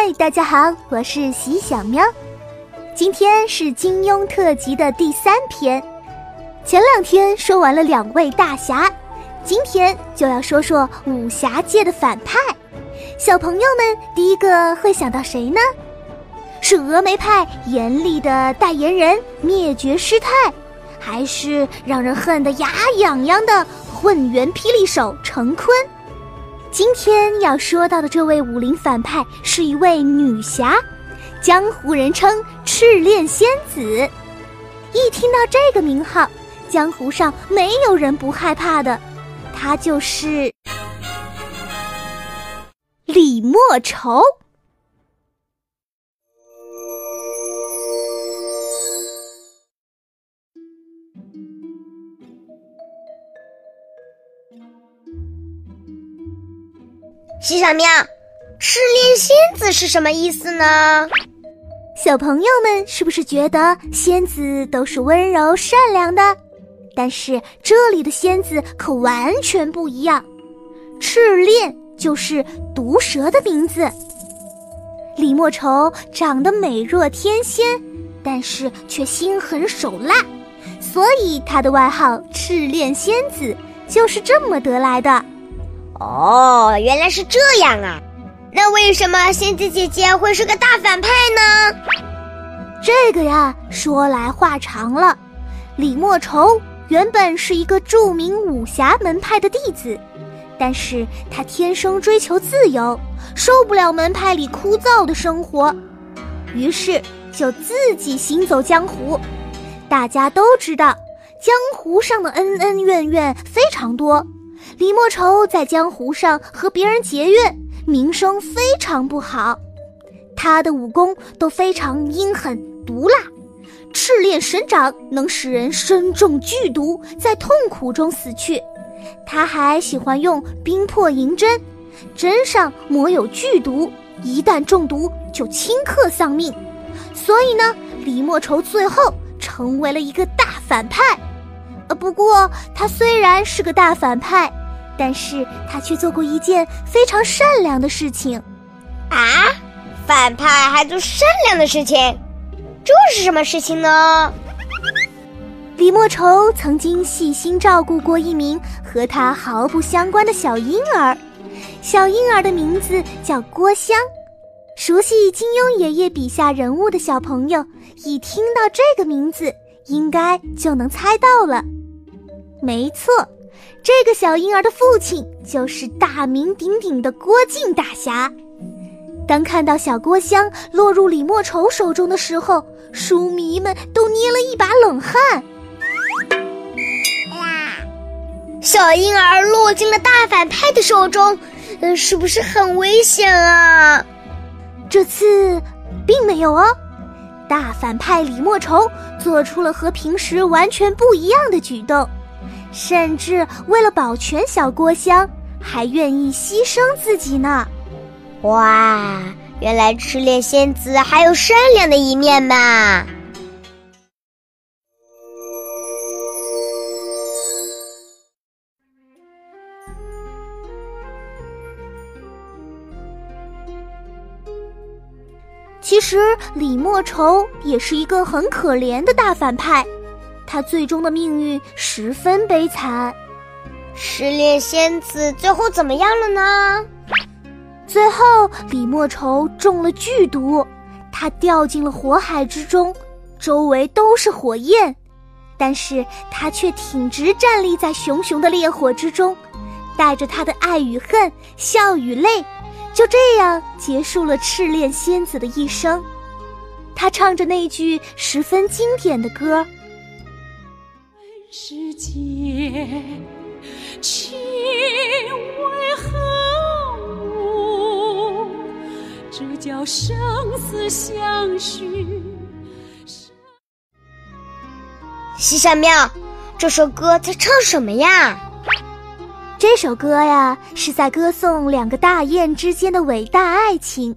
嗨，大家好，我是喜小喵。今天是金庸特辑的第三篇。前两天说完了两位大侠，今天就要说说武侠界的反派。小朋友们第一个会想到谁呢？是峨眉派严厉的代言人灭绝师太，还是让人恨得牙痒痒的混元霹雳手陈坤？今天要说到的这位武林反派是一位女侠，江湖人称赤练仙子。一听到这个名号，江湖上没有人不害怕的，她就是李莫愁。西小喵，赤练仙子是什么意思呢？小朋友们是不是觉得仙子都是温柔善良的？但是这里的仙子可完全不一样，赤练就是毒蛇的名字。李莫愁长得美若天仙，但是却心狠手辣，所以她的外号“赤练仙子”就是这么得来的。哦，原来是这样啊！那为什么仙子姐姐会是个大反派呢？这个呀，说来话长了。李莫愁原本是一个著名武侠门派的弟子，但是他天生追求自由，受不了门派里枯燥的生活，于是就自己行走江湖。大家都知道，江湖上的恩恩怨怨非常多。李莫愁在江湖上和别人结怨，名声非常不好。他的武功都非常阴狠毒辣，赤练神掌能使人身中剧毒，在痛苦中死去。他还喜欢用冰魄银针，针上抹有剧毒，一旦中毒就顷刻丧命。所以呢，李莫愁最后成为了一个大反派。呃，不过他虽然是个大反派。但是他却做过一件非常善良的事情，啊！反派还做善良的事情，这是什么事情呢？李莫愁曾经细心照顾过一名和他毫不相关的小婴儿，小婴儿的名字叫郭襄。熟悉金庸爷爷笔下人物的小朋友，一听到这个名字，应该就能猜到了。没错。这个小婴儿的父亲就是大名鼎鼎的郭靖大侠。当看到小郭襄落入李莫愁手中的时候，书迷们都捏了一把冷汗。小婴儿落进了大反派的手中，呃，是不是很危险啊？这次并没有哦，大反派李莫愁做出了和平时完全不一样的举动。甚至为了保全小郭襄，还愿意牺牲自己呢。哇，原来赤练仙子还有善良的一面嘛！其实李莫愁也是一个很可怜的大反派。他最终的命运十分悲惨，失恋仙子最后怎么样了呢？最后李莫愁中了剧毒，他掉进了火海之中，周围都是火焰，但是他却挺直站立在熊熊的烈火之中，带着他的爱与恨、笑与泪，就这样结束了赤练仙子的一生。他唱着那句十分经典的歌。世间情为何物？这叫生死相许。西山庙，这首歌在唱什么呀？这首歌呀，是在歌颂两个大雁之间的伟大爱情。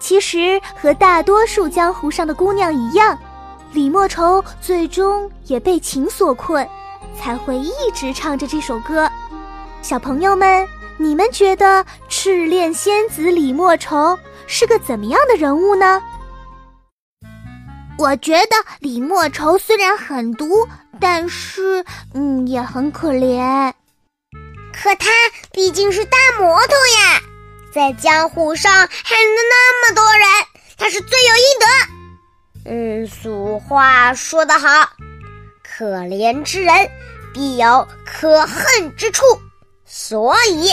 其实和大多数江湖上的姑娘一样。李莫愁最终也被情所困，才会一直唱着这首歌。小朋友们，你们觉得赤练仙子李莫愁是个怎么样的人物呢？我觉得李莫愁虽然很毒，但是嗯也很可怜。可他毕竟是大魔头呀，在江湖上害了那么多人，他是罪有应得。嗯，俗话说得好，可怜之人必有可恨之处，所以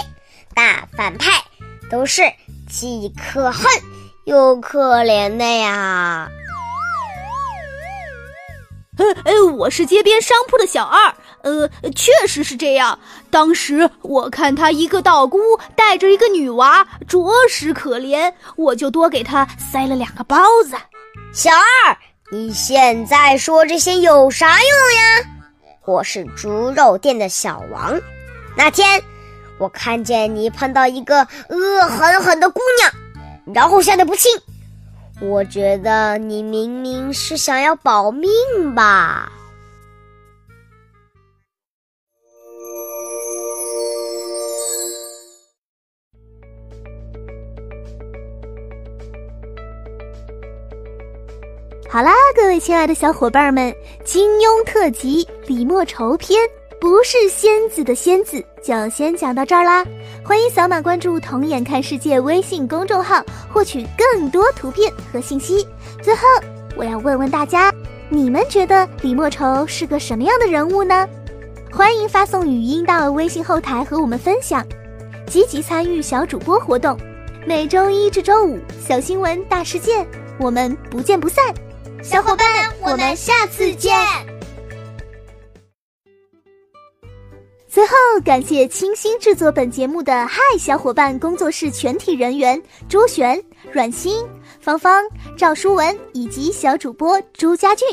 大反派都是既可恨又可怜的呀。呃，我是街边商铺的小二，呃，确实是这样。当时我看他一个道姑带着一个女娃，着实可怜，我就多给他塞了两个包子。小二，你现在说这些有啥用呀？我是猪肉店的小王。那天我看见你碰到一个恶狠狠的姑娘，然后吓得不轻。我觉得你明明是想要保命吧。好啦，各位亲爱的小伙伴们，金庸特辑《李莫愁篇》不是仙子的仙子，就先讲到这儿啦。欢迎扫码关注“童眼看世界”微信公众号，获取更多图片和信息。最后，我要问问大家，你们觉得李莫愁是个什么样的人物呢？欢迎发送语音到微信后台和我们分享，积极参与小主播活动。每周一至周五，小新闻大事件，我们不见不散。小伙伴，我们下次见。最后，感谢清心制作本节目的嗨小伙伴工作室全体人员：周璇、阮欣、芳芳、赵书文以及小主播朱家俊。